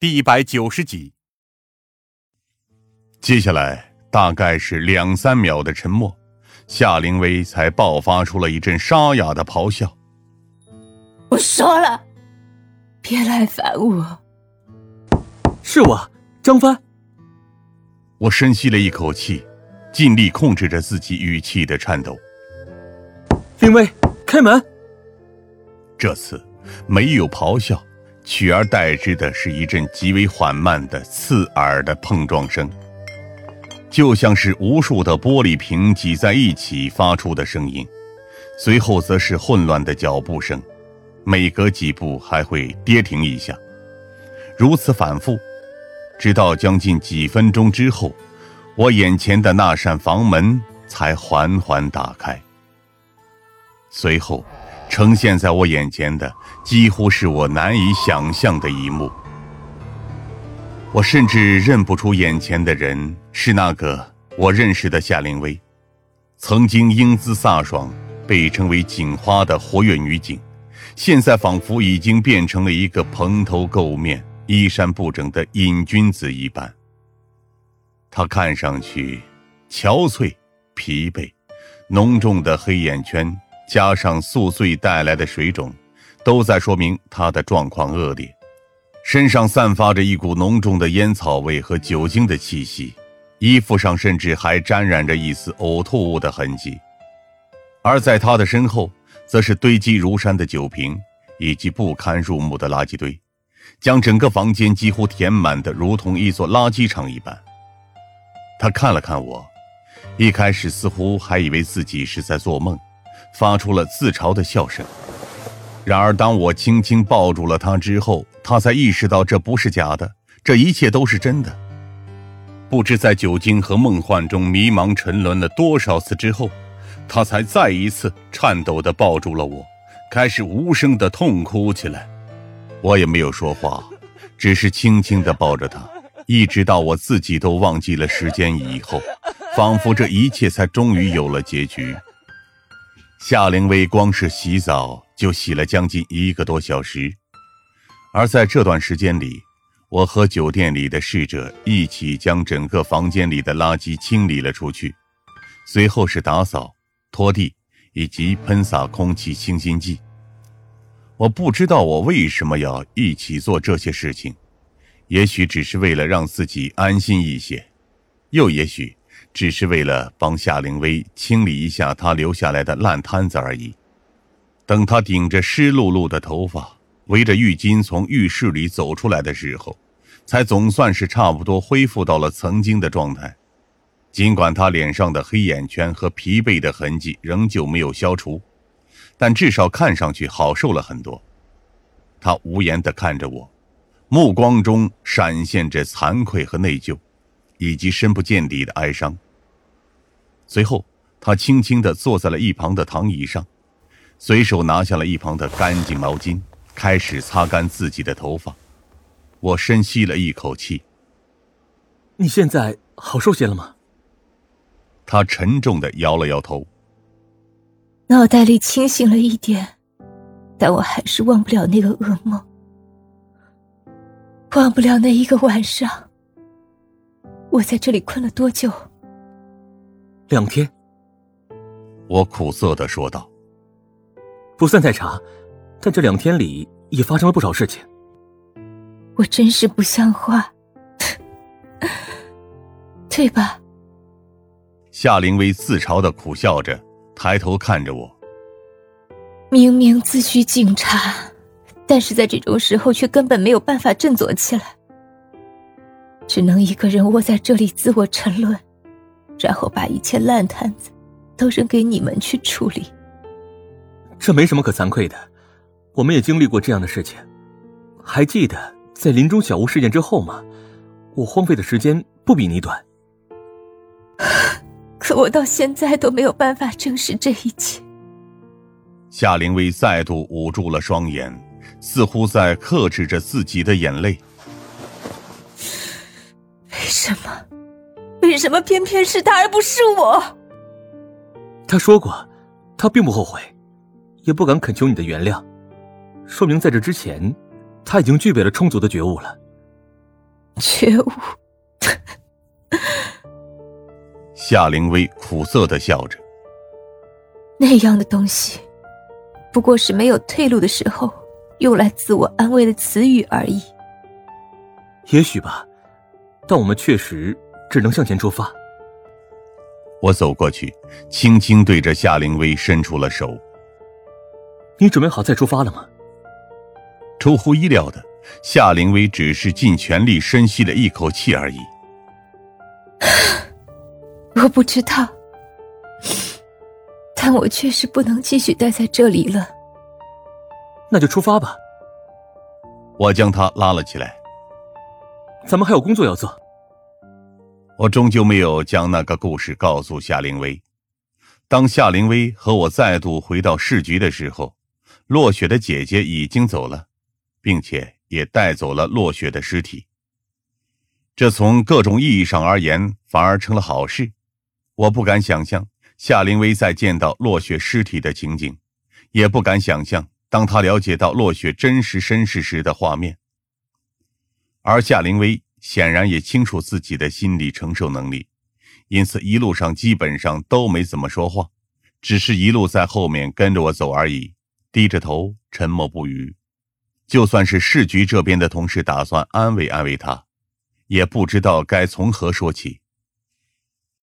第一百九十集。接下来大概是两三秒的沉默，夏灵薇才爆发出了一阵沙哑的咆哮。我说了，别来烦我。是我，张帆。我深吸了一口气，尽力控制着自己语气的颤抖。灵薇，开门。这次没有咆哮，取而代之的是一阵极为缓慢的刺耳的碰撞声，就像是无数的玻璃瓶挤在一起发出的声音。随后则是混乱的脚步声，每隔几步还会跌停一下，如此反复，直到将近几分钟之后，我眼前的那扇房门才缓缓打开。随后，呈现在我眼前的几乎是我难以想象的一幕。我甚至认不出眼前的人是那个我认识的夏令薇，曾经英姿飒爽、被称为“警花”的活跃女警，现在仿佛已经变成了一个蓬头垢面、衣衫不整的瘾君子一般。她看上去憔悴、疲惫，浓重的黑眼圈。加上宿醉带来的水肿，都在说明他的状况恶劣。身上散发着一股浓重的烟草味和酒精的气息，衣服上甚至还沾染着一丝呕吐物的痕迹。而在他的身后，则是堆积如山的酒瓶以及不堪入目的垃圾堆，将整个房间几乎填满的如同一座垃圾场一般。他看了看我，一开始似乎还以为自己是在做梦。发出了自嘲的笑声。然而，当我轻轻抱住了他之后，他才意识到这不是假的，这一切都是真的。不知在酒精和梦幻中迷茫沉沦了多少次之后，他才再一次颤抖地抱住了我，开始无声地痛哭起来。我也没有说话，只是轻轻地抱着他，一直到我自己都忘记了时间以后，仿佛这一切才终于有了结局。夏灵薇光是洗澡就洗了将近一个多小时，而在这段时间里，我和酒店里的侍者一起将整个房间里的垃圾清理了出去，随后是打扫、拖地以及喷洒空气清新剂。我不知道我为什么要一起做这些事情，也许只是为了让自己安心一些，又也许……只是为了帮夏灵薇清理一下她留下来的烂摊子而已。等她顶着湿漉漉的头发，围着浴巾从浴室里走出来的时候，才总算是差不多恢复到了曾经的状态。尽管她脸上的黑眼圈和疲惫的痕迹仍旧没有消除，但至少看上去好受了很多。她无言地看着我，目光中闪现着惭愧和内疚，以及深不见底的哀伤。随后，他轻轻地坐在了一旁的躺椅上，随手拿下了一旁的干净毛巾，开始擦干自己的头发。我深吸了一口气。你现在好受些了吗？他沉重的摇了摇头。脑袋里清醒了一点，但我还是忘不了那个噩梦，忘不了那一个晚上。我在这里困了多久？两天，我苦涩的说道：“不算太长，但这两天里也发生了不少事情。”我真是不像话，对吧？夏灵薇自嘲的苦笑着，抬头看着我。明明自诩警察，但是在这种时候却根本没有办法振作起来，只能一个人窝在这里自我沉沦。然后把一切烂摊子都扔给你们去处理，这没什么可惭愧的。我们也经历过这样的事情，还记得在林中小屋事件之后吗？我荒废的时间不比你短。可我到现在都没有办法证实这一切。夏灵薇再度捂住了双眼，似乎在克制着自己的眼泪。为什么？为什么偏偏是他而不是我？他说过，他并不后悔，也不敢恳求你的原谅，说明在这之前，他已经具备了充足的觉悟了。觉悟。夏灵薇苦涩的笑着。那样的东西，不过是没有退路的时候用来自我安慰的词语而已。也许吧，但我们确实只能向前出发。我走过去，轻轻对着夏灵薇伸出了手。你准备好再出发了吗？出乎意料的，夏灵薇只是尽全力深吸了一口气而已。我不知道，但我确实不能继续待在这里了。那就出发吧。我将他拉了起来。咱们还有工作要做。我终究没有将那个故事告诉夏灵薇。当夏灵薇和我再度回到市局的时候，落雪的姐姐已经走了，并且也带走了落雪的尸体。这从各种意义上而言，反而成了好事。我不敢想象夏灵薇再见到落雪尸体的情景，也不敢想象当她了解到落雪真实身世时的画面。而夏灵薇显然也清楚自己的心理承受能力，因此一路上基本上都没怎么说话，只是一路在后面跟着我走而已，低着头沉默不语。就算是市局这边的同事打算安慰安慰他，也不知道该从何说起。